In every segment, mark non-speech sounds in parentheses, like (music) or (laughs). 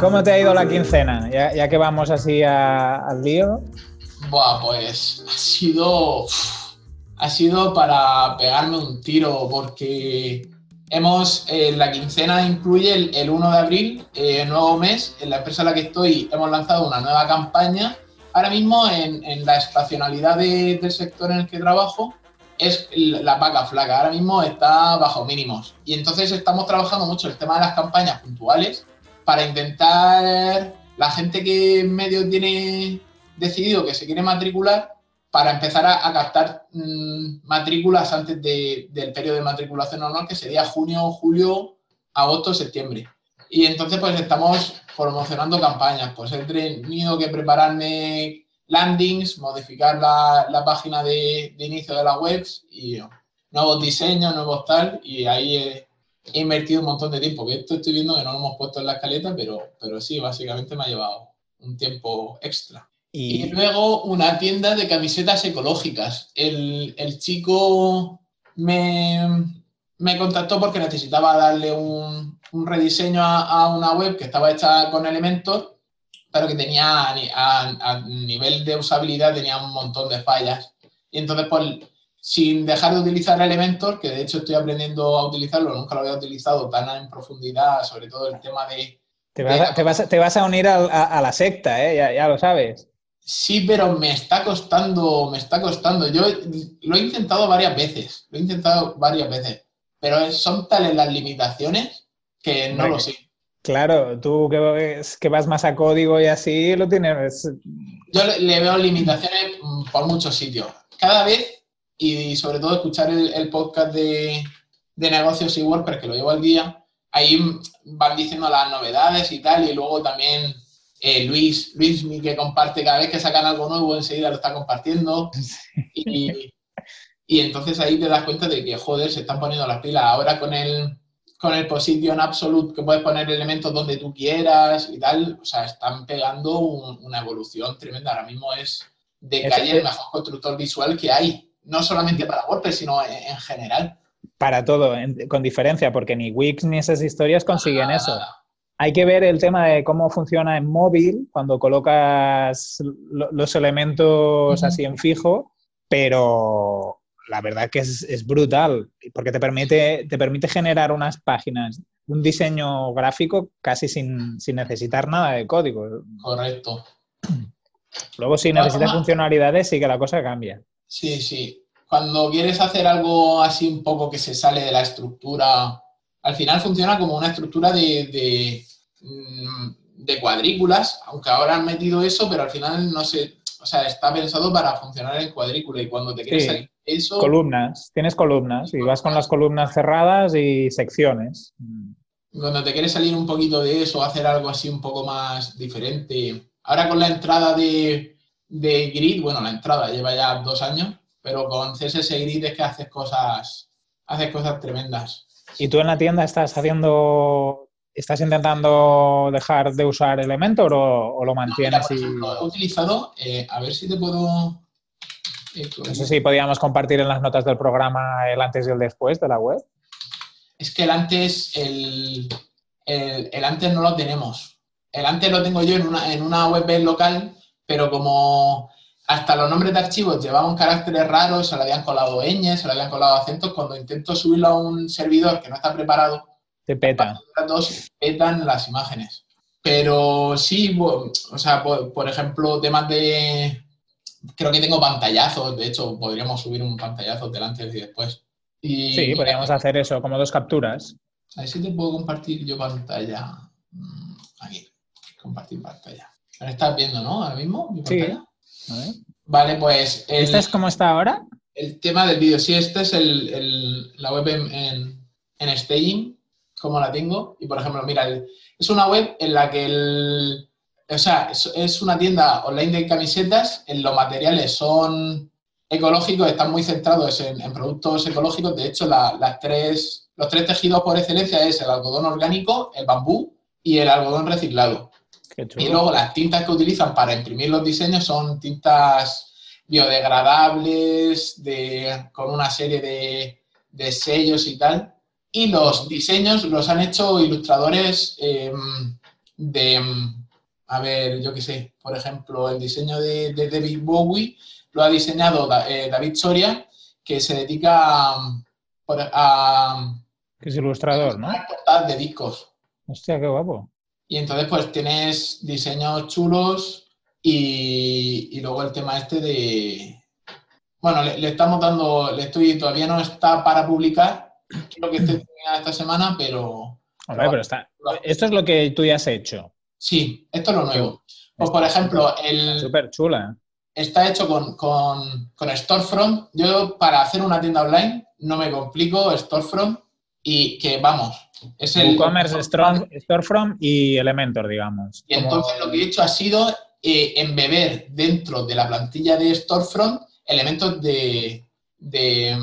¿Cómo te ha ido la quincena? Ya, que vamos así al lío. Buah, pues ha sido. Ha sido para pegarme un tiro, porque hemos. Eh, la quincena incluye el, 1 de abril, eh, nuevo mes. En la empresa en la que estoy hemos lanzado una nueva campaña. Ahora mismo, en, la estacionalidad del sector en el que trabajo, es la vaca flaca. Ahora mismo está bajo mínimos. Y entonces estamos trabajando mucho el tema de las campañas puntuales para intentar la gente que en medio tiene decidido que se quiere matricular, para empezar a, captar mm, matrículas antes del periodo de matriculación normal, que sería junio, julio, agosto, septiembre. Y entonces pues estamos promocionando campañas. Pues he tenido que prepararme landings, modificar la, página de, inicio de la web y nuevos diseños, nuevos tal, y ahí he invertido un montón de tiempo, que esto estoy viendo que no lo hemos puesto en la escaleta, pero, pero sí, básicamente me ha llevado un tiempo extra. Y, luego una tienda de camisetas ecológicas. El, chico me, me, contactó porque necesitaba darle un, un rediseño a, una web que estaba hecha con Elementor, pero que tenía a, a nivel de usabilidad tenía un montón de fallas. Y entonces, pues sin dejar de utilizar Elementor, que de hecho estoy aprendiendo a utilizarlo, nunca lo había utilizado tan en profundidad, sobre todo el tema de... Te vas, a, unir a, la secta, ¿eh? ya, lo sabes. Sí, pero me está costando, me está costando. Yo lo he intentado varias veces, lo he intentado varias veces, pero son tales las limitaciones que no lo sé. Claro, tú que, que vas más a código y así lo tienes. Yo le veo limitaciones por muchos sitios. Cada vez y sobre todo escuchar el, podcast de, negocios y WordPress que lo llevo al día, ahí van diciendo las novedades y tal, y luego también eh, Luis, Luis que comparte cada vez que sacan algo nuevo, enseguida lo está compartiendo. Y, y, entonces ahí te das cuenta de que, joder, se están poniendo las pilas. Ahora con el, con el Position Absolute, que puedes poner elementos donde tú quieras y tal, o sea, están pegando una evolución tremenda. Ahora mismo es de calle el mejor constructor visual que hay no solamente para WordPress, sino en, general. Para todo, con diferencia, porque ni Wix ni esas historias consiguen eso. Hay que ver el tema de cómo funciona en móvil cuando colocas los elementos así en fijo, pero la verdad que es, brutal, porque te permite, te permite generar unas páginas, un diseño gráfico casi sin, sin necesitar nada de código. Correcto. Luego, si necesitas funcionalidades, sí que la cosa cambia. Sí, sí. Cuando quieres hacer algo así un poco que se sale de la estructura, al final funciona como una estructura de, mm, de, cuadrículas, aunque ahora han metido eso, pero al final no sé, o sea, está pensado para funcionar en cuadrícula y cuando te quieres salir eso... Columnas, tienes columnas y vas con las columnas cerradas y secciones. Cuando te quieres salir un poquito de eso, hacer algo así un poco más diferente. Ahora con la entrada de, de Grid, bueno, la entrada lleva ya dos años, pero con CSS Grid es que haces cosas, haces cosas tremendas. ¿Y tú en la tienda estás haciendo, estás intentando dejar de usar Elementor o, lo mantienes? he utilizado, eh, a ver si te puedo... No sé si podíamos compartir en las notas del programa el antes y el después de la web. Es que el antes, el, el, antes no lo tenemos. El antes lo tengo yo en una, en una web local pero como hasta los nombres de archivos llevaban caracteres raros, se le habían colado ñ, se le habían colado acentos, cuando intento subirlo a un servidor que no está preparado, te peta. Dos petan las imágenes. Pero sí, o sea, por, ejemplo, temas de. Creo que tengo pantallazos, de hecho, podríamos subir un pantallazo delante y después. sí, podríamos hacer eso, como dos capturas. A ver si te puedo compartir yo pantalla. Mm, aquí, compartir pantalla. Ahora estás viendo, ¿no? Ahora mismo, sí. Vale, pues. ¿Este es cómo está ahora? El tema del vídeo. Sí, este es el, la web en, en, staging, como la tengo. Y por ejemplo, mira, es una web en la que el. O sea, es, una tienda online de camisetas. En los materiales son ecológicos, están muy centrados en, productos ecológicos. De hecho, las tres, los tres tejidos por excelencia es el algodón orgánico, el bambú y el algodón reciclado. Y luego las tintas que utilizan para imprimir los diseños son tintas biodegradables, de, con una serie de, de sellos y tal. Y los diseños los han hecho ilustradores em, de, a ver, yo qué sé, por ejemplo, el diseño de, David Bowie lo ha diseñado eh, David Soria, que se dedica a... que es ilustrador, ¿no? de discos. Hostia, qué guapo. Y entonces, pues tienes diseños chulos y, luego el tema este de. Bueno, le, estamos dando, le estoy, todavía no está para publicar, creo que (clears throat) esté esta semana, pero. Hombre, pero está. Esto es lo que tú ya has hecho. Sí, esto es lo nuevo. Pues, por ejemplo, el. Súper chula. Está hecho con, con, con Storefront. Yo, para hacer una tienda online, no me complico, Storefront, y que vamos, es el. WooCommerce, Storefront y Elementor, digamos. Y entonces lo que he hecho ha sido eh, embeber dentro de la plantilla de Storefront elementos de, de,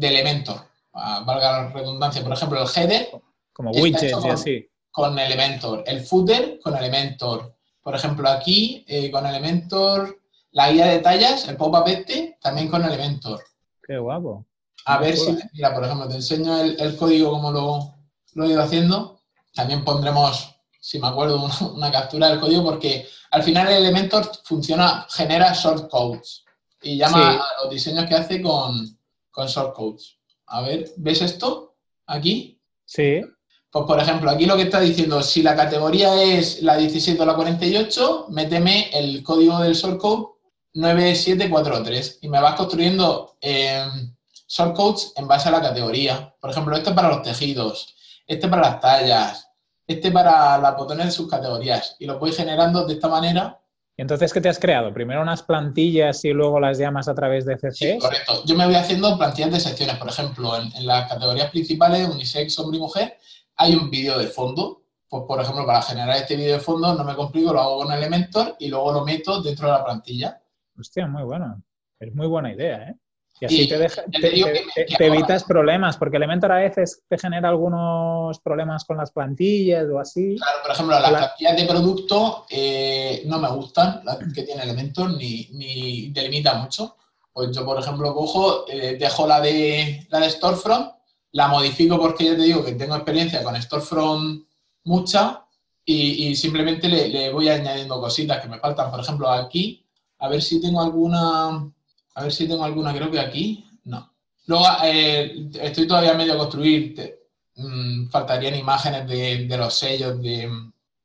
Elementor. Ah, valga la redundancia, por ejemplo, el header. Como widgets y así con Elementor, el footer con Elementor. Por ejemplo, aquí eh, con Elementor, la guía de tallas, el pop-up este, también con Elementor. Qué guapo. A ver si, mira, por ejemplo, te enseño el, código como lo, lo, he ido haciendo. También pondremos, si me acuerdo, (laughs) una, captura del código porque al final el Elementor funciona, genera shortcodes y llama a los diseños que hace con, con shortcodes. A ver, ¿ves esto? Aquí. Sí. Pues, por ejemplo, aquí lo que está diciendo, si la categoría es la 17 o la 48, méteme el código del shortcode 9743 y me vas construyendo eh, shortcodes en base a la categoría. Por ejemplo, este para los tejidos, este para las tallas, este para las botones de sus categorías y lo voy generando de esta manera. ¿Y entonces qué te has creado? ¿Primero unas plantillas y luego las llamas a través de CC? Sí, correcto. Yo me voy haciendo plantillas de secciones, por ejemplo, en, en las categorías principales, unisex, hombre y mujer, hay un vídeo de fondo. Pues, por ejemplo, para generar este vídeo de fondo no me complico, lo hago con Elementor y luego lo meto dentro de la plantilla. Hostia, muy bueno. Es muy buena idea, ¿eh? Y así te, te, evitas problemas, porque Elementor a veces te genera algunos problemas con las plantillas o así. Claro, por ejemplo, las plantillas de producto eh, no me gustan, las que tiene Elementor, ni, ni delimita mucho. Pues yo, por ejemplo, cojo, eh, dejo la de, la de Storefront la modifico porque ya te digo que tengo experiencia con Storefront mucha y, simplemente le, voy añadiendo cositas que me faltan. Por ejemplo, aquí, a ver si tengo alguna, a ver si tengo alguna, creo que aquí, no. Luego, eh, estoy todavía medio a construir, mm, faltarían imágenes de, los sellos de,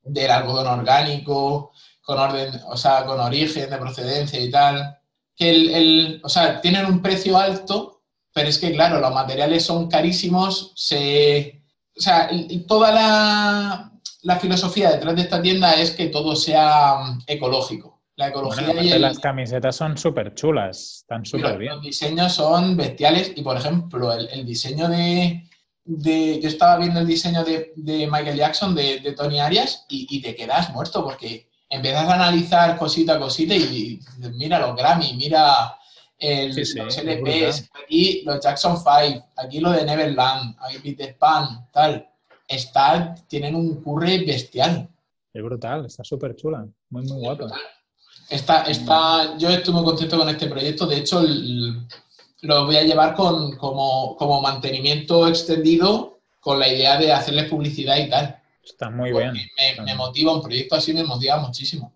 del algodón orgánico, con orden, o sea, con origen, de procedencia y tal. Que el, o sea, tienen un precio alto pero es que, claro, los materiales son carísimos, se... O sea, toda la, filosofía detrás de esta tienda es que todo sea mm, ecológico. La ecología y Las camisetas son súper chulas, están súper bien. Los diseños son bestiales y, por ejemplo, el, diseño de, Yo estaba viendo el diseño de, Michael Jackson, de, Tony Arias, y, te quedas muerto porque empiezas a analizar cosita a cosita y, y mira los Grammy, mira el, los LPs, aquí los Jackson 5, aquí lo de Neverland, aquí Peter Pan, tal. Está, tienen un curry bestial. Es brutal, está súper chula, muy, muy guapa. Está, está, yo estoy muy contento con este proyecto, de hecho lo voy a llevar con, como, como mantenimiento extendido con la idea de hacerles publicidad y tal. Está muy bien. Me, me, motiva, un proyecto así me motiva muchísimo.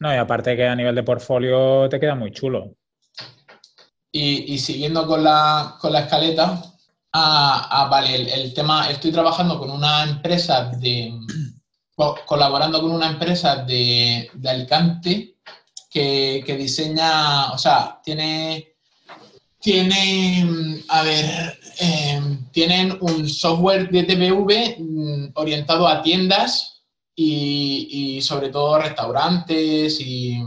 No, y aparte que a nivel de portfolio te queda muy chulo. Y, siguiendo con la, con la escaleta, ah, ah vale, el, tema, estoy trabajando con una empresa de, colaborando con una empresa de, de Alicante que, que, diseña, o sea, tiene, tiene, a ver, em, tienen un software de TVV mm, orientado a tiendas y, y sobre todo restaurantes y,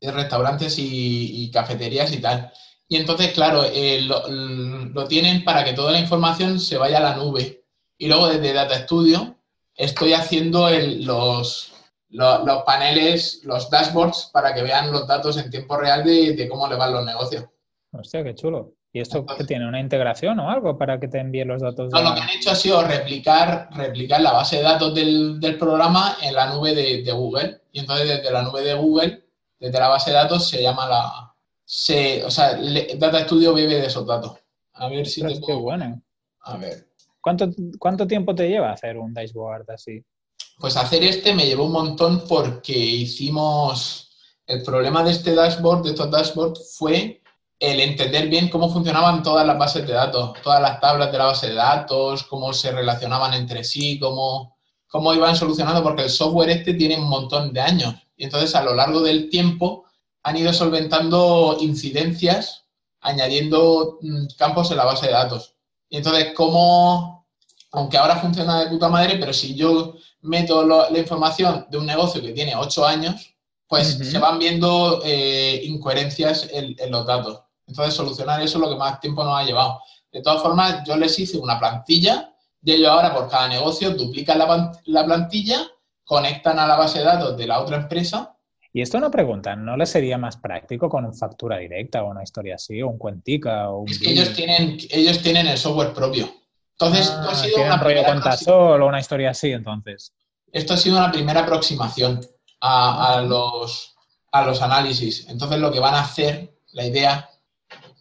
restaurantes y, cafeterías y tal. Y entonces, claro, eh, lo, tienen para que toda la información se vaya a la nube. Y luego desde Data Studio estoy haciendo los, los, paneles, los dashboards, para que vean los datos en tiempo real de, cómo le van los negocios. Hostia, qué chulo. ¿Y esto qué tiene? ¿Una integración o algo para que te envíen los datos? No, lo que han hecho ha sido replicar, replicar la base de datos del, programa en la nube de, de, Google. Y entonces desde la nube de Google, desde la base de datos, se llama la, se, o sea, Data Studio bebe de esos datos. A ver si te puedo... bueno. A ver. ¿Cuánto, ¿Cuánto tiempo te lleva hacer un dashboard así? Pues hacer este me llevó un montón porque hicimos... El problema de este dashboard, de estos dashboards, fue el entender bien cómo funcionaban todas las bases de datos, todas las tablas de la base de datos, cómo se relacionaban entre sí, cómo, cómo iban solucionando, porque el software este tiene un montón de años. Y entonces a lo largo del tiempo han ido solventando incidencias, añadiendo mm, campos en la base de datos. Y entonces, cómo, aunque ahora funciona de puta madre, pero si yo meto la información de un negocio que tiene ocho años, pues se van viendo eh, incoherencias en, los datos. Entonces, solucionar eso es lo que más tiempo nos ha llevado. De todas formas, yo les hice una plantilla y ellos ahora por cada negocio duplican la, la plantilla, conectan a la base de datos de la otra empresa y esto no preguntan, ¿no les sería más práctico con una factura directa o una historia así, o un cuentica o un... Es que ellos tienen, ellos tienen el software propio. Entonces, esto ha ah, sido una rollo o una historia así, entonces. Esto ha sido una primera aproximación a, los, a los análisis. Entonces, lo que van a hacer, la idea,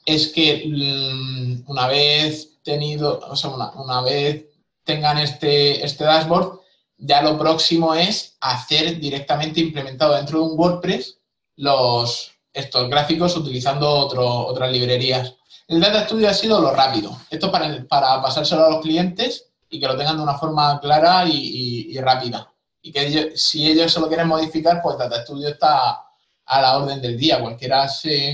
es que mm, una vez tenido, o sea, una, vez tengan este, este dashboard, ya lo próximo es hacer directamente implementado dentro de un WordPress los, estos gráficos utilizando otras librerías. El Data Studio ha sido lo rápido. Esto para, para pasárselo a los clientes y que lo tengan de una forma clara y, rápida. Y que si ellos se lo quieren modificar, pues Data Studio está a la orden del día. Cualquiera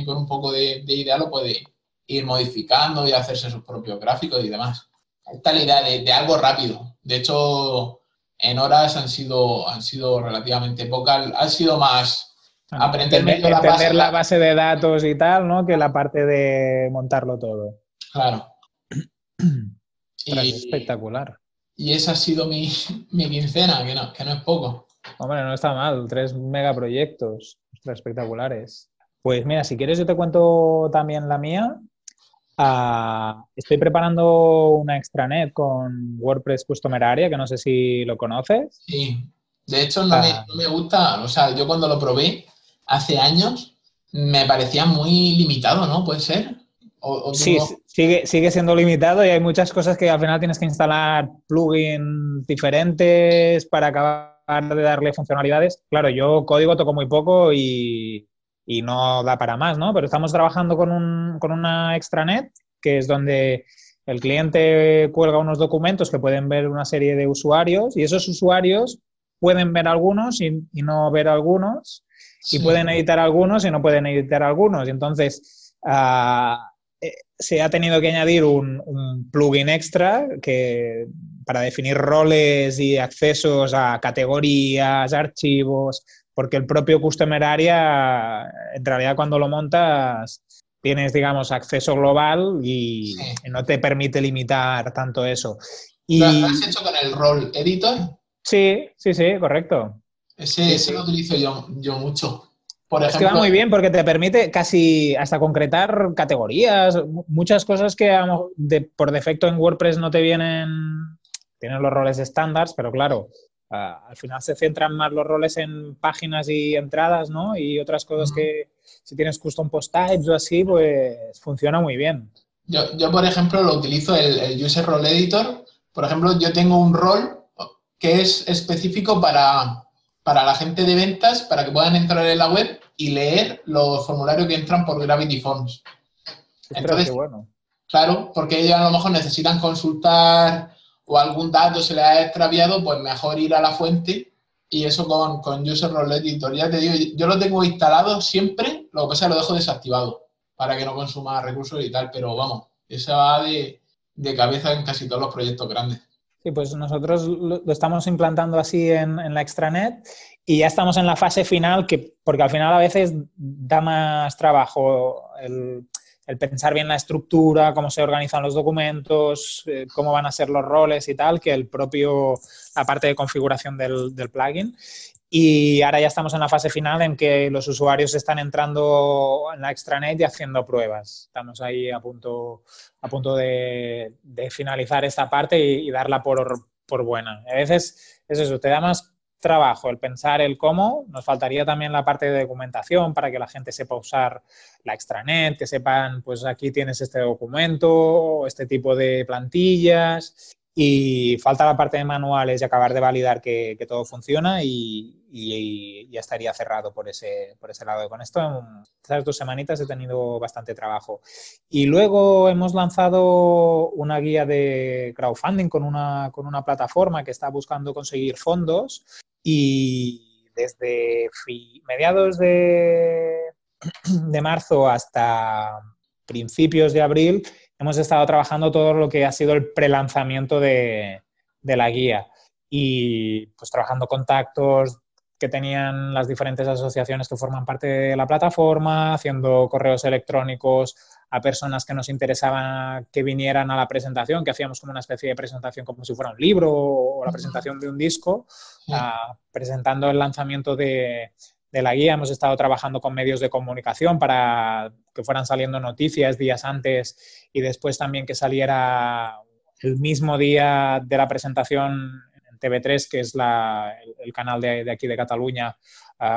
con un poco de, idea lo puede ir modificando y hacerse sus propios gráficos y demás. Esta es la idea de, de algo rápido. De hecho, en horas han sido, han sido relativamente pocas, ha sido más aprender la, base, la base de datos y tal, ¿no? Que la parte de montarlo todo. Claro. (clears throat) y, espectacular. Y esa ha sido mi, mi quincena, que no, que no es poco. Hombre, no está mal, tres megaproyectos espectaculares. Pues mira, si quieres yo te cuento también la mía, Ah, estoy preparando una extranet con WordPress Customer Area, que no sé si lo conoces. Sí, de hecho no, me, ah. no, me, gusta, o sea, yo cuando lo probé hace años me parecía muy limitado, ¿no? ¿Puede ser? sí, sigue, sigue siendo limitado y hay muchas cosas que al final tienes que instalar plugins diferentes para acabar de darle funcionalidades. Claro, yo código toco muy poco y, y no da para más, ¿no? Pero estamos trabajando con, un, con una extranet, que es donde el cliente cuelga unos documentos que pueden ver una serie de usuarios y esos usuarios pueden ver algunos y, no ver algunos y pueden editar algunos y no pueden editar algunos. Y entonces ah, eh, se ha tenido que añadir un, un, plugin extra que, para definir roles y accesos a categorías, archivos, porque el propio Customer Area, en realidad cuando lo montas, tienes, digamos, acceso global y, no te permite limitar tanto eso. Y... ¿Lo has hecho con el role editor? Sí, sí, sí, correcto. Ese, lo utilizo yo, mucho. Por ejemplo, es que va muy bien porque te permite casi hasta concretar categorías, muchas cosas que por defecto en WordPress no te vienen, tienen los roles estándar, pero claro, al final se centran más los roles en páginas y entradas, ¿no? Y otras cosas que si tienes custom post types o así, pues funciona muy bien. Yo, por ejemplo, lo utilizo el, User Role Editor. Por ejemplo, yo tengo un rol que es específico para, para la gente de ventas, para que puedan entrar en la web y leer los formularios que entran por Gravity Forms. Entonces, bueno. Claro, porque ellos a lo mejor necesitan consultar o algún dato se le ha extraviado, pues mejor ir a la fuente y eso con, con User Role Editor. Ya te digo, yo lo tengo instalado siempre, lo que pasa lo dejo desactivado para que no consuma recursos y tal, pero vamos, eso va de, cabeza en casi todos los proyectos grandes. Sí, pues nosotros lo, estamos implantando así en, en, la extranet y ya estamos en la fase final, que, porque al final a veces da más trabajo el, el pensar bien la estructura, cómo se organizan los documentos, eh, cómo van a ser los roles y tal, que el propio, la parte de configuración del, plugin. Y ahora ya estamos en la fase final en que los usuarios están entrando en la extranet y haciendo pruebas. Estamos ahí a punto, a punto de, finalizar esta parte y, darla por, buena. A veces es eso, te da más trabajo el pensar el cómo, nos faltaría también la parte de documentación para que la gente sepa usar la extranet, que sepan, pues aquí tienes este documento, este tipo de plantillas y falta la parte de manuales y acabar de validar que, todo funciona y, ya estaría cerrado por ese, por ese lado. Con esto, en estas dos semanitas he tenido bastante trabajo. Y luego hemos lanzado una guía de crowdfunding con una, con una plataforma que está buscando conseguir fondos y desde mediados de, (clears throat) de marzo hasta principios de abril hemos estado trabajando todo lo que ha sido el prelanzamiento de, de la guía. Y pues trabajando contactos que tenían las diferentes asociaciones que forman parte de la plataforma, haciendo correos electrónicos a personas que nos interesaban que vinieran a la presentación, que hacíamos como una especie de presentación como si fuera un libro o la presentación de un disco, presentando el lanzamiento de, de la guía. Hemos estado trabajando con medios de comunicación para que fueran saliendo noticias días antes y después también que saliera el mismo día de la presentación en TV3, que es el, canal de, aquí de Cataluña,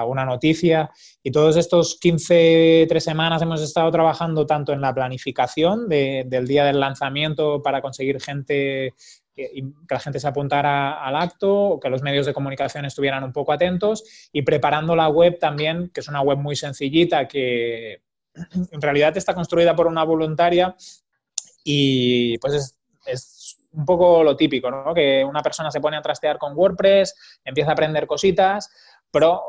una noticia. Y todos estos 15, tres semanas hemos estado trabajando tanto en la planificación del día del lanzamiento para conseguir gente que, la gente se apuntara al acto, que los medios de comunicación estuvieran un poco atentos y preparando la web también, que es una web muy sencillita que en realidad está construida por una voluntaria y pues es, es un poco lo típico, ¿no? Que una persona se pone a trastear con WordPress, empieza a aprender cositas, pero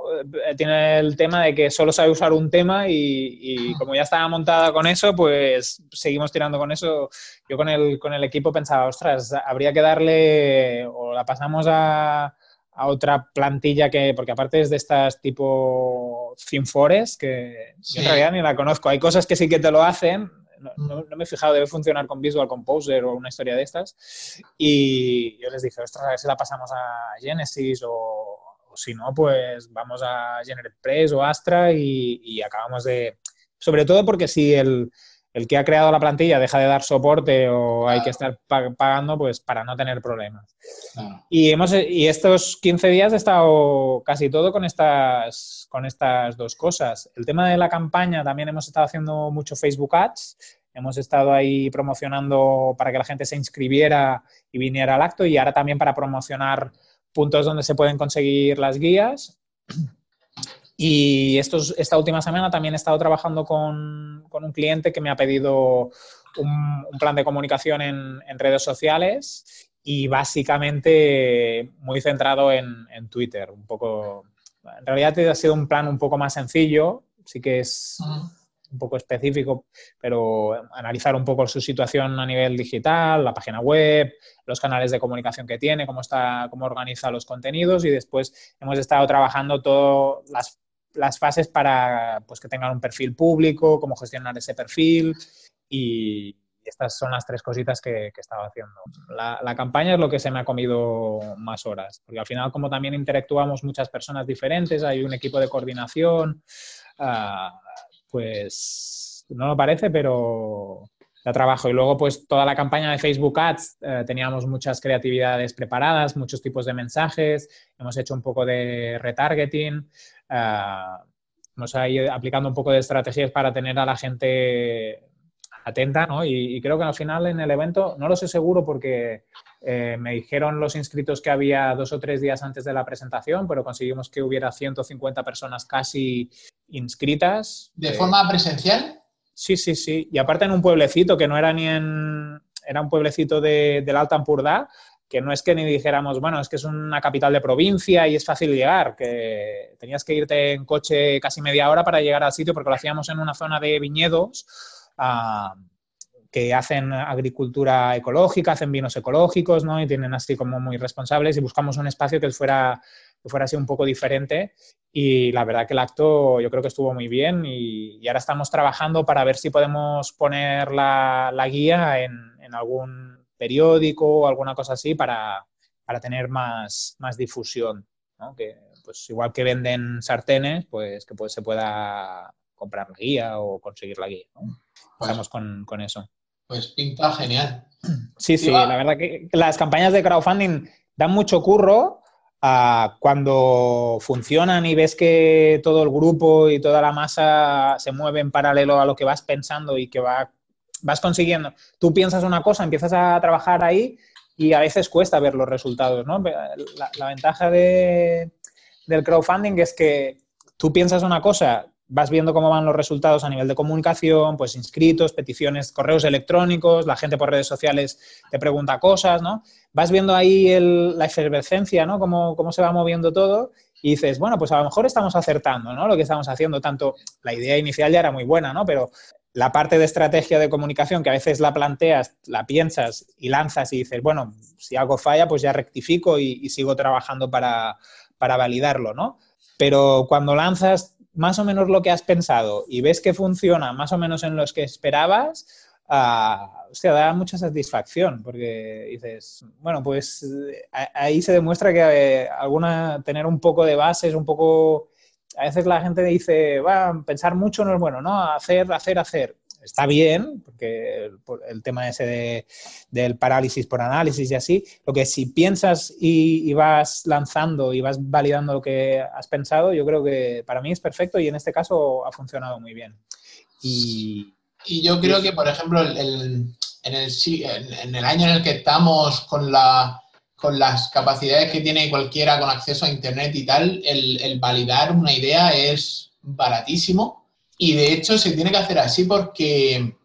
eh, tiene el tema de que solo sabe usar un tema y, como ya estaba montada con eso, pues seguimos tirando con eso. Yo con el, con el equipo pensaba, ostras, habría que darle o la pasamos a, a otra plantilla que, porque aparte es de estas tipo Finfores, que yo en realidad ni la conozco. Hay cosas que sí que te lo hacen, no, no, me he fijado, debe funcionar con Visual Composer o una historia de estas. Y yo les dije, ostras, a ver si la pasamos a Genesis o o si no, pues vamos a GeneratePress o Astra y, acabamos de... Sobre todo porque si el, que ha creado la plantilla deja de dar soporte o hay que estar pagando, pues para no tener problemas. Y, hemos, y estos 15 días he estado casi todo con estas, con estas dos cosas. El tema de la campaña también hemos estado haciendo mucho Facebook Ads. Hemos estado ahí promocionando para que la gente se inscribiera y viniera al acto y ahora también para promocionar puntos donde se pueden conseguir las guías. Y estos, esta última semana también he estado trabajando con, un cliente que me ha pedido un, plan de comunicación en, redes sociales y básicamente muy centrado en, en, Twitter. Un poco, en realidad ha sido un plan un poco más sencillo, sí que es un poco específico, pero analizar un poco su situación a nivel digital, la página web, los canales de comunicación que tiene, cómo está, cómo organiza los contenidos y después hemos estado trabajando todas las, las, fases para pues, que tengan un perfil público, cómo gestionar ese perfil y estas son las tres cositas que, he estado haciendo. La, campaña es lo que se me ha comido más horas, porque al final como también interactuamos muchas personas diferentes, hay un equipo de coordinación, uh, pues no lo parece, pero da trabajo. Y luego, pues toda la campaña de Facebook Ads, eh, teníamos muchas creatividades preparadas, muchos tipos de mensajes, hemos hecho un poco de retargeting, hemos ido aplicando un poco de estrategias para tener a la gente atenta, ¿no? Y, creo que al final en el evento, no lo sé seguro porque eh, me dijeron los inscritos que había dos o tres días antes de la presentación, pero conseguimos que hubiera 150 personas casi inscritas. ¿De forma presencial? Sí, sí, sí. Y aparte en un pueblecito que no era ni en... Era un pueblecito de, del Alta Ampurdá, que no es que ni dijéramos, bueno, es que es una capital de provincia y es fácil llegar, que tenías que irte en coche casi media hora para llegar al sitio porque lo hacíamos en una zona de viñedos que hacen agricultura ecológica, hacen vinos ecológicos, ¿no? Y tienen así como muy responsables y buscamos un espacio que fuera, que fuera así un poco diferente y la verdad que el acto yo creo que estuvo muy bien y, ahora estamos trabajando para ver si podemos poner la, guía en, algún periódico o alguna cosa así para, tener más, más difusión, ¿no? Que pues igual que venden sartenes, pues que pues se pueda comprar la guía o conseguir la guía, ¿no? Estamos con, eso. Pues pinta genial. Sí, sí, la verdad que las campañas de crowdfunding dan mucho curro, cuando funcionan y ves que todo el grupo y toda la masa se mueve en paralelo a lo que vas pensando y que va, vas consiguiendo, tú piensas una cosa, empiezas a trabajar ahí y a veces cuesta ver los resultados, ¿no? La, ventaja del crowdfunding es que tú piensas una cosa, vas viendo cómo van los resultados a nivel de comunicación, pues inscritos, peticiones, correos electrónicos, la gente por redes sociales te pregunta cosas, ¿no? Vas viendo ahí la efervescencia, ¿no? Cómo, cómo se va moviendo todo y dices, bueno, pues a lo mejor estamos acertando, ¿no? Lo que estamos haciendo, tanto la idea inicial ya era muy buena, ¿no? Pero la parte de estrategia de comunicación que a veces la planteas, la piensas y lanzas y dices, bueno, si algo falla, pues ya rectifico y, sigo trabajando para, para validarlo, ¿no? Pero cuando lanzas más o menos lo que has pensado y ves que funciona más o menos en los que esperabas, uh, hostia, da mucha satisfacción porque dices, bueno, pues eh, ahí se demuestra que eh, alguna, tener un poco de bases, un poco... A veces la gente dice, va, pensar mucho no es bueno, ¿no? Hacer, hacer, hacer está bien, porque el, tema ese del parálisis por análisis y así, lo que si piensas y, vas lanzando y vas validando lo que has pensado, yo creo que para mí es perfecto y en este caso ha funcionado muy bien. Y, yo creo que, por ejemplo, en, el, en el año en el que estamos con la con las capacidades que tiene cualquiera con acceso a Internet y tal, el, el validar una idea es baratísimo y de hecho se tiene que hacer así porque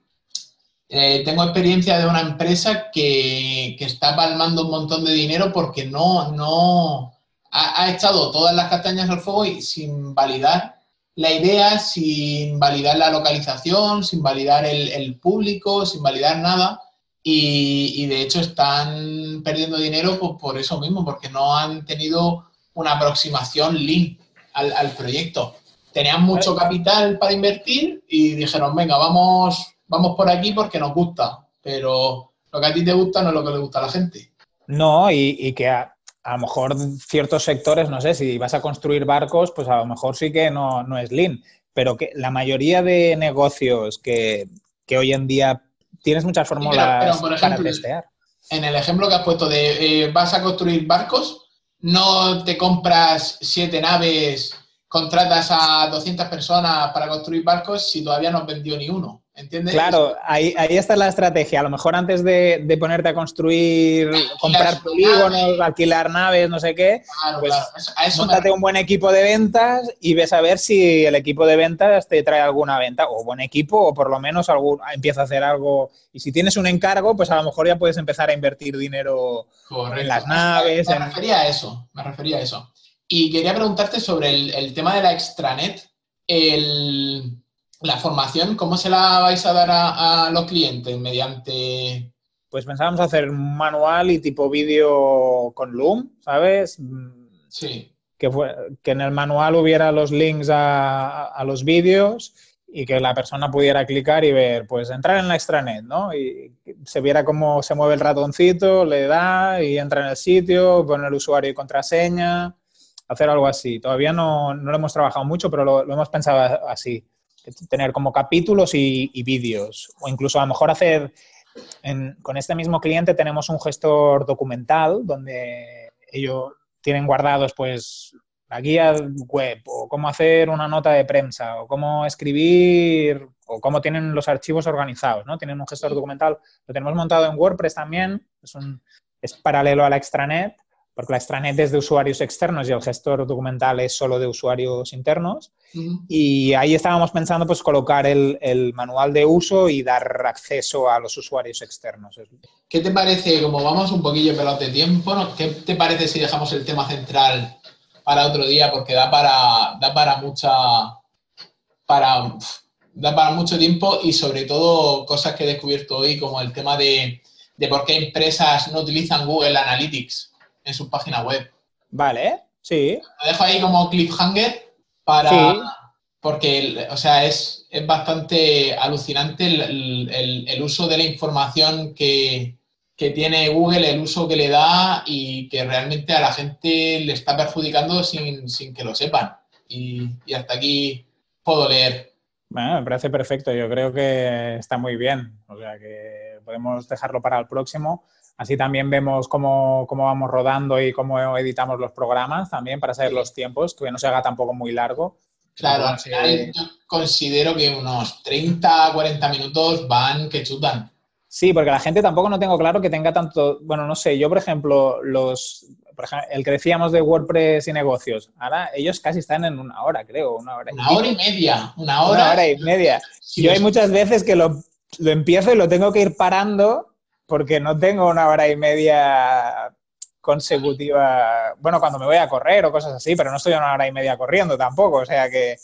eh, tengo experiencia de una empresa que, está palmando un montón de dinero porque no, no ha, echado todas las castañas al fuego y sin validar la idea, sin validar la localización, sin validar el, público, sin validar nada. Y, de hecho están perdiendo dinero por, por, eso mismo, porque no han tenido una aproximación lean al proyecto tenían mucho capital para invertir y dijeron, venga, vamos, vamos por aquí porque nos gusta, pero lo que a ti te gusta no es lo que le gusta a la gente. No, y, que a, lo mejor ciertos sectores, no sé, si vas a construir barcos, pues a lo mejor sí que no, no es lean, pero que la mayoría de negocios que, hoy en día tienes muchas fórmulas para testear. En el ejemplo que has puesto de eh, vas a construir barcos, no te compras siete naves contratas a 200 personas para construir barcos si todavía no has vendido ni uno. ¿Entiendes? Claro, ahí, ahí está la estrategia. A lo mejor antes de, ponerte a construir, comprar polígonos, alquilar naves, no sé qué, pues montate un buen equipo de ventas y ves a ver si el equipo de ventas te trae alguna venta, o buen equipo, o por lo menos algún, empieza a hacer algo. Y si tienes un encargo, pues a lo mejor ya puedes empezar a invertir dinero en las naves. Me refería a eso, me refería a eso. Y quería preguntarte sobre el, tema de la extranet, la formación, ¿cómo se la vais a dar a, los clientes? ¿Mediante...? Pues pensábamos hacer un manual y tipo vídeo con Loom, ¿sabes? Sí. Que, fue, que en el manual hubiera los links a, los vídeos y que la persona pudiera clicar y ver, pues entrar en la extranet, ¿no? Y se viera cómo se mueve el ratoncito, le da y entra en el sitio, pone el usuario y contraseña hacer algo así. Todavía no, no lo hemos trabajado mucho, pero lo, hemos pensado así. Tener como capítulos y, vídeos. O incluso a lo mejor hacer, con este mismo cliente tenemos un gestor documental donde ellos tienen guardados pues la guía web o cómo hacer una nota de prensa o cómo escribir o cómo tienen los archivos organizados, ¿no? Tienen un gestor documental, lo tenemos montado en WordPress también, es, un, es paralelo a la extranet porque la extranet es de usuarios externos y el gestor documental es solo de usuarios internos. Y ahí estábamos pensando pues colocar el, manual de uso y dar acceso a los usuarios externos. ¿Qué te parece, como vamos un poquillo pelota de tiempo, qué te parece si dejamos el tema central para otro día? Porque da para, da para mucha... Para, da para mucho tiempo y sobre todo cosas que he descubierto hoy como el tema de, de por qué empresas no utilizan Google Analytics en su página web. Vale, sí. Lo dejo ahí como cliffhanger para... Porque, o sea, es, bastante alucinante el, uso de la información que, tiene Google, el uso que le da y que realmente a la gente le está perjudicando sin, que lo sepan. Y, y, hasta aquí puedo leer. Bueno, me parece perfecto. Yo creo que está muy bien. O sea, que podemos dejarlo para el próximo Así también vemos cómo, cómo, vamos rodando y cómo editamos los programas también para saber los tiempos, que no se haga tampoco muy largo. Claro, al final yo considero que unos 30, 40 minutos van que chutan. Sí, porque la gente tampoco no tengo claro que tenga tanto, bueno, no sé, yo por ejemplo, los, por ejemplo, el que decíamos de WordPress y negocios, ahora ellos casi están en una hora, creo, una hora. Una hora y media, una hora. Una hora y media. yo hay muchas veces que lo, lo empiezo y lo tengo que ir parando porque no tengo una hora y media consecutiva, bueno, cuando me voy a correr o cosas así, pero no estoy una hora y media corriendo tampoco, o sea que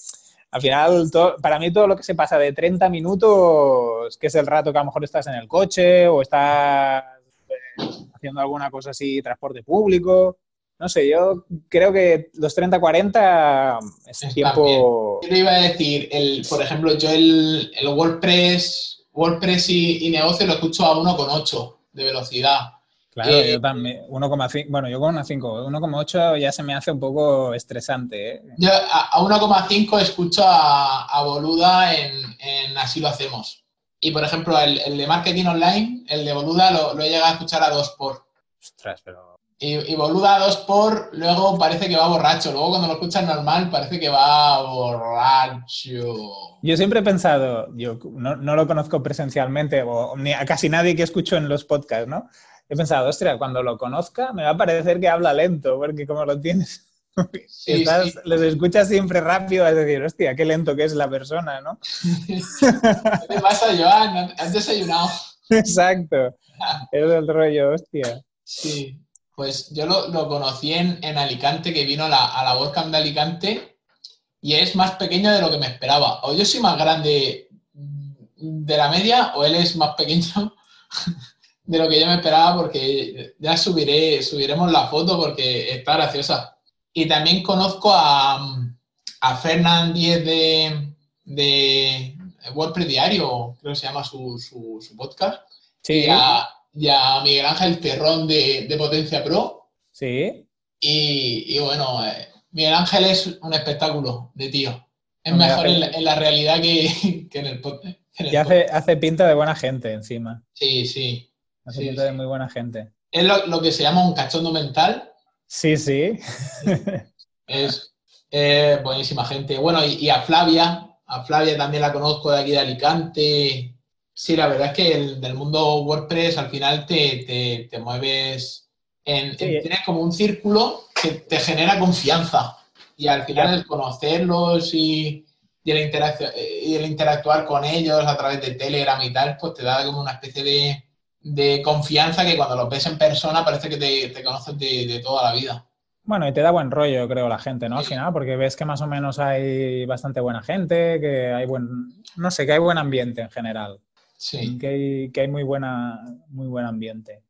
al final, para mí todo lo que se pasa de 30 minutos, que es el rato que a lo mejor estás en el coche o estás eh, haciendo alguna cosa así, transporte público, no sé, yo creo que los 30-40 es tiempo... Yo te iba a decir, el, por ejemplo, yo el, el WordPress, WordPress y, y, negocio lo escucho a 1,8 de velocidad. Claro, yo también. 1,5, bueno, yo con 1,5. 1,8 ya se me hace un poco estresante. ¿eh? Yo a, 1,5 escucho a, Boluda en, Así lo hacemos. Y por ejemplo, el, de marketing online, el de Boluda lo, he llegado a escuchar a 2 por. Ostras, pero. Y, y Boluda a 2 por, luego parece que va borracho. Luego cuando lo escuchas normal, parece que va borracho. Yo siempre he pensado, yo no, no lo conozco presencialmente, o ni a casi nadie que escucho en los podcasts, ¿no? he pensado, ostras, cuando lo conozca me va a parecer que habla lento, porque como lo tienes, (laughs) sí, les escuchas siempre rápido, es decir, hostia, qué lento que es la persona, ¿no? (laughs) ¿Qué te pasa, Joan? ¿Has desayunado? (laughs) Exacto, es el rollo, hostia. Sí, pues yo lo, conocí en, Alicante, que vino a la, a la webcam de Alicante y es más pequeño de lo que me esperaba. O yo soy más grande de la media o él es más pequeño (laughs) de lo que yo me esperaba porque ya subiré, subiremos la foto porque está graciosa. Y también conozco a, a Fernand Díez de, de WordPress Diario, creo que se llama su, su, podcast. Sí. Y a, Miguel Ángel Terrón de, de Potencia Pro. Sí. Y, y bueno, eh, Miguel Ángel es un espectáculo de tío. Es mejor en la, realidad que, que en el podcast. Y hace, hace pinta de buena gente encima. Sí, sí. Hace sí, de muy buena gente. Es lo, que se llama un cachondo mental. Sí, sí. es buenísima gente. Bueno, y, a Flavia, a Flavia también la conozco de aquí de Alicante. Sí, la verdad es que el, del mundo WordPress al final te, mueves en, tienes como un círculo que te genera confianza. Y al final el conocerlos y, y, el y el interactuar con ellos a través de Telegram y tal, pues te da como una especie de, de confianza que cuando lo ves en persona parece que te, te conoces de, toda la vida. Bueno, y te da buen rollo, creo, la gente, ¿no? Al final, porque ves que más o menos hay bastante buena gente, que hay buen, no sé, que hay buen ambiente en general. Sí. Que hay, que hay muy, buena, muy buen ambiente.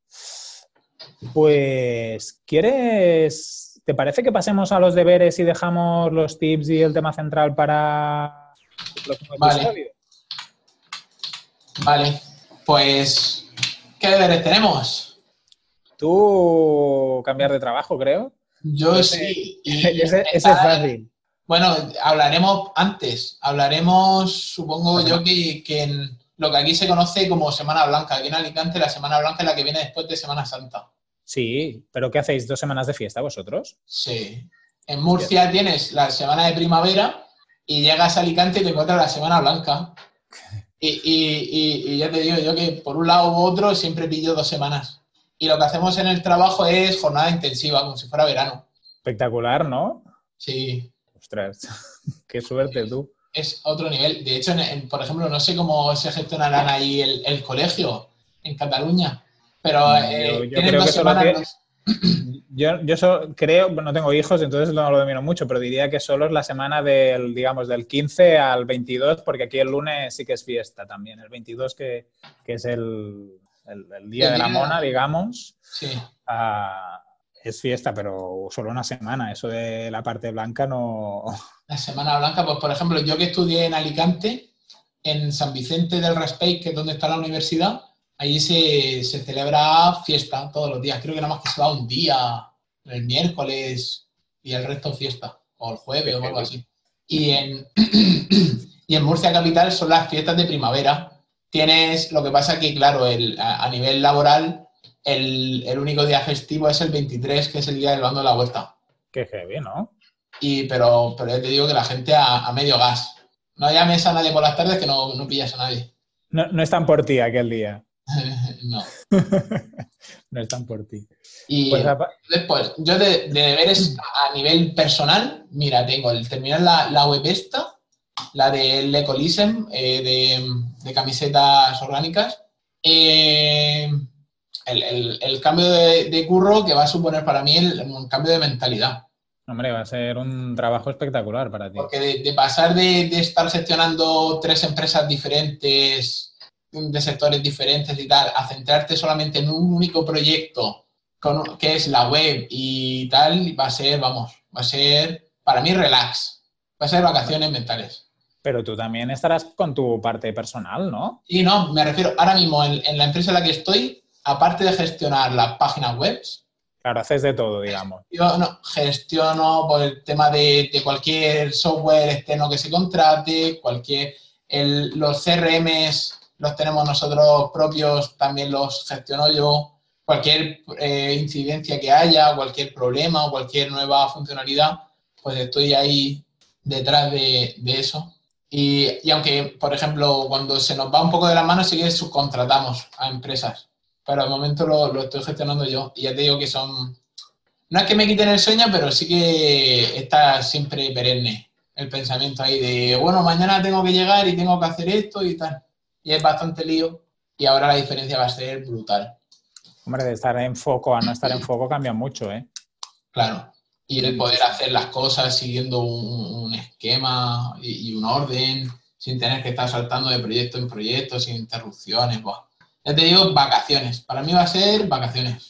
Pues, ¿quieres, te parece que pasemos a los deberes y dejamos los tips y el tema central para el próximo vale. Vale, pues ¿Qué deberes tenemos? Tú cambiar de trabajo, creo. Yo sí. (laughs) ese, es fácil. Bueno, hablaremos antes. Hablaremos, supongo yo, que, en lo que aquí se conoce como Semana Blanca. Aquí en Alicante la Semana Blanca es la que viene después de Semana Santa. Sí, pero ¿qué hacéis? ¿Dos semanas de fiesta vosotros? Sí. En Murcia tienes la Semana de Primavera y llegas a Alicante y te encuentras la Semana Blanca. Y, ya te digo yo que por un lado u otro siempre pillo dos semanas. Y lo que hacemos en el trabajo es jornada intensiva, como si fuera verano. Espectacular, ¿no? Sí. Ostras, (laughs) qué suerte tú. Es otro nivel. De hecho, por ejemplo, no sé cómo se gestionarán ahí el, colegio en Cataluña, pero eh, tienen dos semanas... (clears throat) Yo, yo creo, no tengo hijos, entonces no lo domino mucho, pero diría que solo es la semana del, digamos, del 15 al 22, porque aquí el lunes sí que es fiesta también. El 22 que, es el, día de la mona, digamos, ah, es fiesta, pero solo una semana. Eso de la parte blanca no... La semana blanca, pues por ejemplo, yo que estudié en Alicante, en San Vicente del Raspey, que es donde está la universidad, Allí se, celebra fiesta todos los días. Creo que nada más que se va un día, el miércoles y el resto fiesta, o el jueves o algo así. Y en, (clears throat) y en Murcia Capital son las fiestas de primavera. Tienes, lo que pasa que, claro, el, a, nivel laboral, el, el único día festivo es el 23, que es el día del bando de la vuelta. Qué heavy, ¿no? Y, pero, pero ya te digo que la gente a, a medio gas. No llames a nadie por las tardes que no, no pillas a nadie. No, no están por ti aquel día. (laughs) no. (laughs) no están por ti. Y Pues, después, yo de, de deberes a nivel personal, mira, tengo el terminar la, la web esta, la del Ecolism, eh, de, de camisetas orgánicas. Eh, el, el- el cambio de, de curro que va a suponer para mí el- un cambio de mentalidad. Hombre, va a ser un trabajo espectacular para ti. Porque de, de pasar de, de estar gestionando tres empresas diferentes, de sectores diferentes y tal, a centrarte solamente en un único proyecto, con, que es la web y tal, va a ser, vamos, va a ser, para mí, relax. Va a ser vacaciones mentales. Pero tú también estarás con tu parte personal, ¿no? Y no, me refiero, ahora mismo en, en la empresa en la que estoy, aparte de gestionar las páginas web, Claro, haces de todo, digamos. Yo no, gestiono por el tema de, de cualquier software externo que se contrate, cualquier el- los CRMs los tenemos nosotros propios, también los gestiono yo. Cualquier eh, incidencia que haya, cualquier problema o cualquier nueva funcionalidad, pues estoy ahí detrás de, de eso. Y, y aunque, por ejemplo, cuando se nos va un poco de las manos, sí que subcontratamos a empresas pero al momento lo, lo estoy gestionando yo. Y ya te digo que son. No es que me quiten el sueño, pero sí que está siempre perenne el pensamiento ahí de, bueno, mañana tengo que llegar y tengo que hacer esto y tal. Y es bastante lío. Y ahora la diferencia va a ser brutal. Hombre, de estar en foco a no estar en foco cambia mucho, ¿eh? Claro. Y el poder hacer las cosas siguiendo un, un esquema y, y un orden, sin tener que estar saltando de proyecto en proyecto, sin interrupciones. Buah. Ya te digo, vacaciones. Para mí va a ser vacaciones.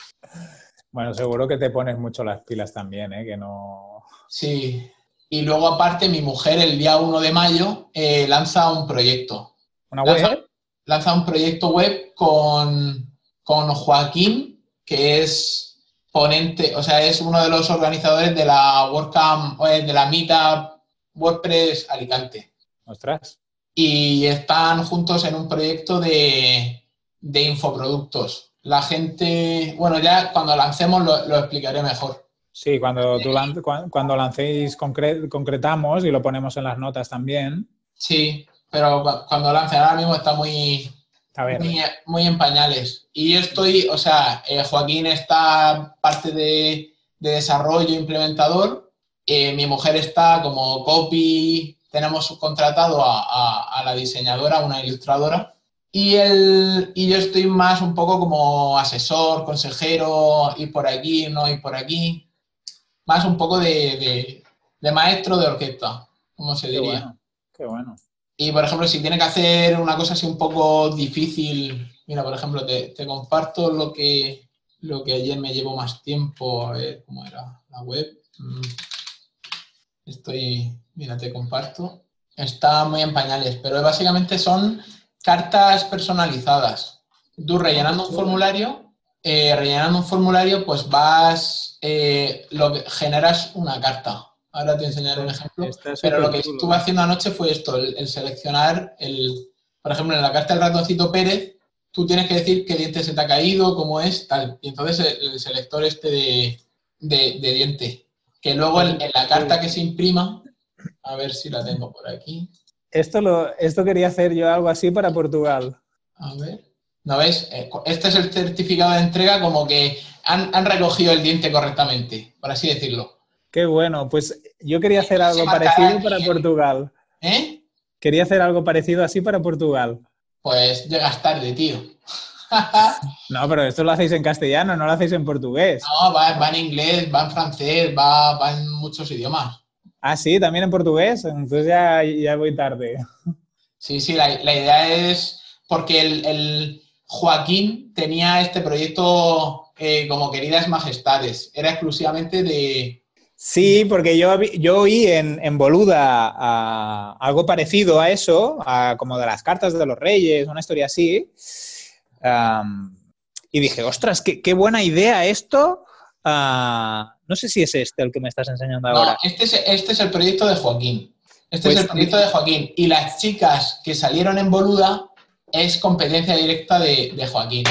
Bueno, seguro que te pones mucho las pilas también, ¿eh? Que no... Sí. Y luego, aparte, mi mujer el día 1 de mayo eh, lanza un proyecto. ¿Una web? lanza un proyecto web con, con Joaquín, que es ponente, o sea, es uno de los organizadores de la WordCamp, eh, de la Meetup WordPress Alicante. Ostras. Y están juntos en un proyecto de, de infoproductos. La gente, bueno, ya cuando lancemos lo, lo explicaré mejor. Sí, cuando, tú lan- cuan- cuando lancéis concre- concretamos y lo ponemos en las notas también. Sí, pero cu- cuando lancen ahora mismo está muy, A ver, muy, muy en pañales. Y yo estoy, o sea, eh, Joaquín está parte de, de desarrollo implementador, eh, mi mujer está como copy, tenemos subcontratado a, a- a la diseñadora, una ilustradora, y, el, y yo estoy más un poco como asesor, consejero, ir por aquí, no ir por aquí, más un poco de, de- de maestro de orquesta, como se qué diría. bueno, qué bueno. Y, por ejemplo, si tiene que hacer una cosa así un poco difícil, mira, por ejemplo, te, te comparto lo que, lo que ayer me llevó más tiempo, a ver cómo era la web. Mm. Estoy, mira, te comparto. Está muy en pañales, pero básicamente son cartas personalizadas. Tú rellenando un formulario, eh, rellenando un formulario, pues vas, eh, lo que, generas una carta. Ahora te enseñaré un ejemplo. Está Pero lo que estuve haciendo anoche fue esto, el, el seleccionar, el, por ejemplo, en la carta del ratoncito Pérez, tú tienes que decir qué diente se te ha caído, cómo es, tal. Y entonces el, el selector este de, de- de diente, que luego en, en la carta que se imprima, a ver si la tengo por aquí, Esto, lo, esto quería hacer yo algo así para Portugal. a ver. ¿No ves? Eh, Este es el certificado de entrega como que han, han recogido el diente correctamente, por así decirlo. Qué bueno, pues yo quería hacer algo parecido para Portugal. ¿Eh? Quería hacer algo parecido así para Portugal. Pues llegas tarde, tío. (laughs) No, pero esto lo hacéis en castellano, no lo hacéis en portugués. No, va, va en inglés, va en francés, va, va en muchos idiomas. Ah, sí, también en portugués. Entonces ya, ya voy tarde. Sí, sí, la, la idea es porque el, el Joaquín tenía este proyecto eh, como Queridas Majestades. Era exclusivamente de... Sí, porque yo, yo oí en, en Boluda algo parecido a eso, a como de las cartas de los reyes, una historia así. Y dije, ostras, qué, qué buena idea esto. Ah, no sé si es este el que me estás enseñando No, ahora. este es, este es el proyecto de Joaquín. Este Pues- es el proyecto de Joaquín. Y las chicas que salieron en Boluda es competencia directa de, de Joaquín.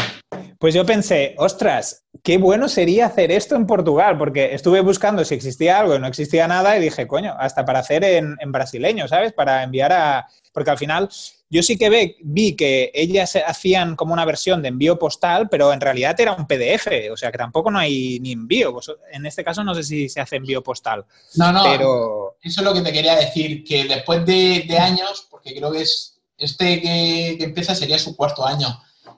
Pues yo pensé, ostras, qué bueno sería hacer esto en Portugal, porque estuve buscando si existía algo y no existía nada y dije, coño, hasta para hacer en, en brasileño, ¿sabes? Para enviar a... Porque al final yo sí que ve, vi que ellas hacían como una versión de envío postal, pero en realidad era un PDF, o sea que tampoco no hay ni envío. En este caso no sé si se hace envío postal. No, no, pero... eso es lo que te quería decir, que después de, años, porque creo que es este que, empieza sería su cuarto año,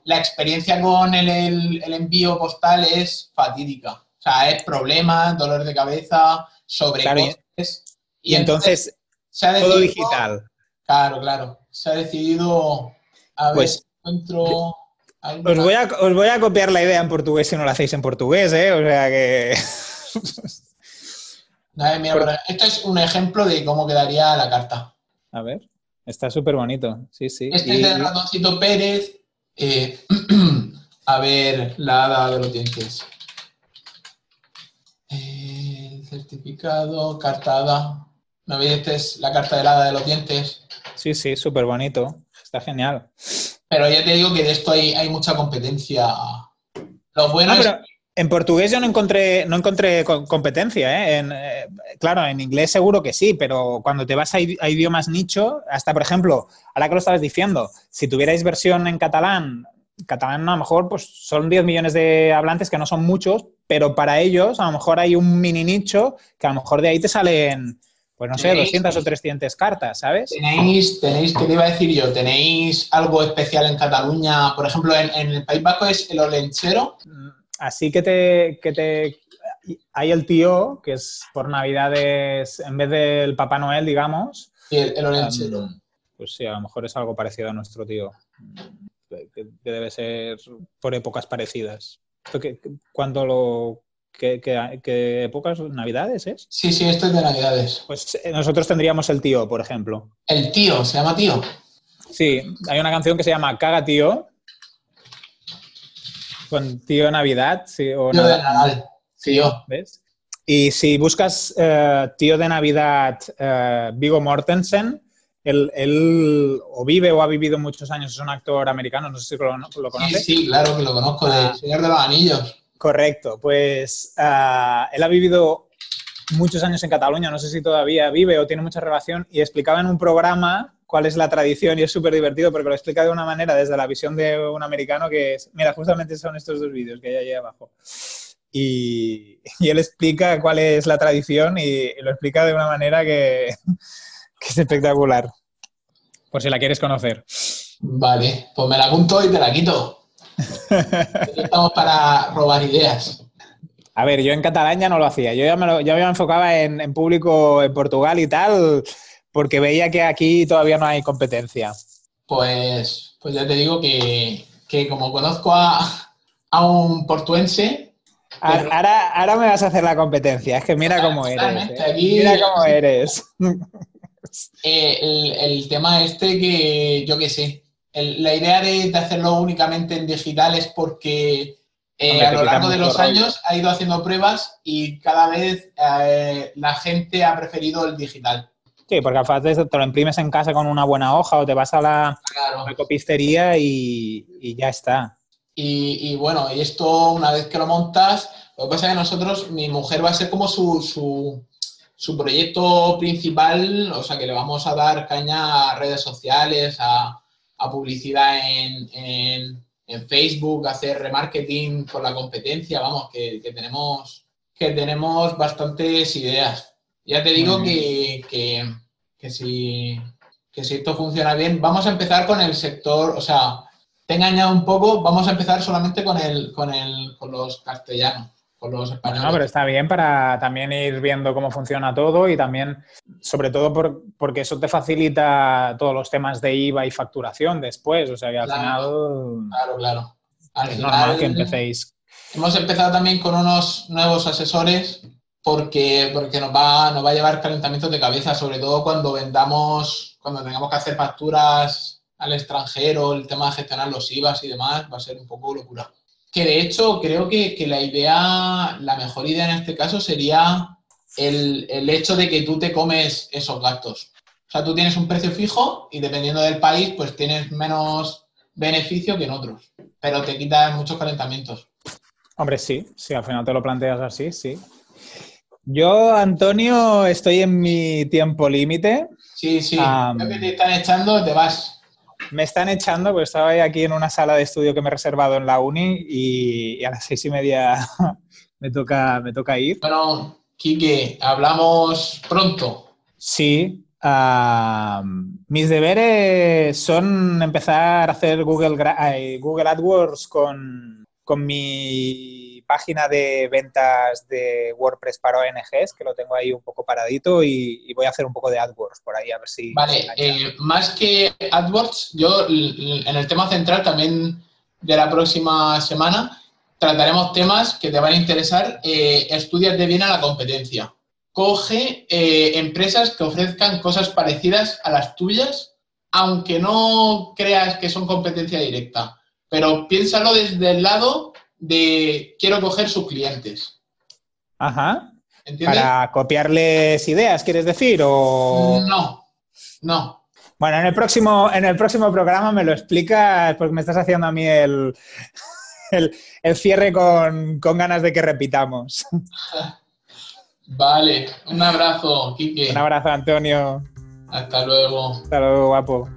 la experiencia con el, envío postal es fatídica. O sea, es problemas, dolor de cabeza, sobrecostes. y, entonces, se ha todo digital. Claro, claro se ha decidido a ver, pues, encuentro... Os voy, a, os voy a copiar la idea en portugués si no la hacéis en portugués, ¿eh? O sea que... (laughs) esto es un ejemplo de cómo quedaría la carta. A ver, está súper bonito, sí, sí. Este es de Ratoncito Pérez. Eh, (clears throat) a ver, la hada de los dientes. El certificado, carta hada. ¿No veis? Esta es la carta de la hada de los dientes. Sí, sí, súper bonito. Está genial. Pero ya te digo que de esto hay, mucha competencia. Lo bueno ah, En portugués yo no encontré, no encontré competencia. ¿eh? ¿eh? claro, en inglés seguro que sí, pero cuando te vas a, idiomas nicho, hasta por ejemplo, ahora que lo estabas diciendo, si tuvierais versión en catalán, catalán a lo mejor pues son 10 millones de hablantes que no son muchos, pero para ellos a lo mejor hay un mini nicho que a lo mejor de ahí te salen pues no sé, 200 o 300 cartas, ¿sabes? Tenéis, tenéis, ¿qué te iba a decir yo? ¿Tenéis algo especial en Cataluña? Por ejemplo, en, el País Vasco es el olenchero. Mm, así que te, que te... Hay el tío, que es por Navidades, en vez del Papá Noel, digamos. Sí, el, olenchero. pues sí, a lo mejor es algo parecido a nuestro tío. Que, debe ser por épocas parecidas. Que, cuando lo ¿Qué, épocas? ¿Navidades es? Sí, sí, esto es de Navidades. Pues eh, nosotros tendríamos el tío, por ejemplo. ¿El tío? ¿Se llama tío? Sí, hay una canción que se llama Caga Tío. Con Tío Navidad. Sí, o tío de Navidad. Tío. ¿Ves? Y si buscas eh, Tío de Navidad eh, Vigo Mortensen, él, o vive o ha vivido muchos años, es un actor americano, no sé si lo, lo conoces. Sí, sí, claro que lo conozco, de ah. Señor de los Anillos. Correcto, pues ah, él ha vivido muchos años en Cataluña, no sé si todavía vive o tiene mucha relación, y explicaba en un programa cuál es la tradición y es súper divertido porque lo explica de una manera desde la visión de un americano que es, mira, justamente son estos dos vídeos que hay ahí abajo. Y, él explica cuál es la tradición y, lo explica de una manera que, (laughs) que es espectacular, por si la quieres conocer. Vale, pues me la apunto y te la quito. (laughs) estamos para robar ideas. A ver, yo en catalán ya no lo hacía. Yo ya me, lo, me enfocaba en, público en Portugal y tal, porque veía que aquí todavía no hay competencia. Pues, pues ya te digo que, como conozco a, un portuense. Ahora, ahora, me vas a hacer la competencia. Es que mira cómo eres. ¿eh? mira cómo eres. (laughs) Eh, el, el, tema este que yo qué sé, la idea de, hacerlo únicamente en digital es porque eh, a lo largo de los años ha ido haciendo pruebas y cada vez la gente ha preferido el digital. Sí, porque al final te lo imprimes en casa con una buena hoja o te vas a la, copistería y, ya está. Y, bueno, y esto una vez que lo montas, lo que pasa es que nosotros, mi mujer va a ser como su, su, su proyecto principal, o sea que le vamos a dar caña a redes sociales, a, a publicidad en, en, Facebook, hacer remarketing por la competencia, vamos, que, tenemos, que tenemos bastantes ideas. Ya te digo que, que, si, que si esto funciona bien, vamos a empezar con el sector, o sea, te he engañado un poco, vamos a empezar solamente con, el, con, el, con los castellanos los españoles. No, pero está bien para también ir viendo cómo funciona todo y también, sobre todo porque eso te facilita todos los temas de IVA y facturación después. O sea que al final. Claro, claro. es normal que empecéis. Hemos empezado también con unos nuevos asesores porque, porque nos, va, nos va a llevar calentamientos de cabeza, sobre todo cuando vendamos, cuando tengamos que hacer facturas al extranjero, el tema de gestionar los IVAs y demás, va a ser un poco locura que de hecho creo que, la idea, la mejor idea en este caso sería el, hecho de que tú te comes esos gastos. O sea, tú tienes un precio fijo y dependiendo del país, pues tienes menos beneficio que en otros. pero te quita muchos calentamientos. Hombre, sí, sí, al final te lo planteas así, sí. Yo, Antonio, estoy en mi tiempo límite. Sí, sí. Creo que te están echando, te vas. Me están echando, pues estaba aquí en una sala de estudio que me he reservado en la uni y, a las seis y media (laughs) me toca, me toca ir. Bueno, Quique, hablamos pronto. Sí. mis deberes son empezar a hacer Google, Google AdWords con, con mi página de ventas de WordPress para ONGs, que lo tengo ahí un poco paradito y, voy a hacer un poco de AdWords por ahí a ver si... Vale, eh, más que AdWords, yo en el tema central también de la próxima semana trataremos temas que te van a interesar. Eh, estudiate bien a la competencia. Coge eh, empresas que ofrezcan cosas parecidas a las tuyas, aunque no creas que son competencia directa. Pero piénsalo desde el lado de quiero coger sus clientes. Ajá. ¿Entiendes? Para copiarles ideas, ¿quieres decir? O... No, no. Bueno, en el próximo, en el próximo programa me lo explicas porque me estás haciendo a mí el, (laughs) el, cierre con, con, ganas de que repitamos. (laughs) Vale, un abrazo, Kike. Un abrazo, Antonio. Hasta luego. Hasta luego, guapo.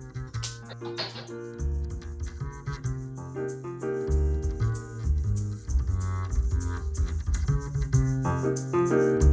Podcast.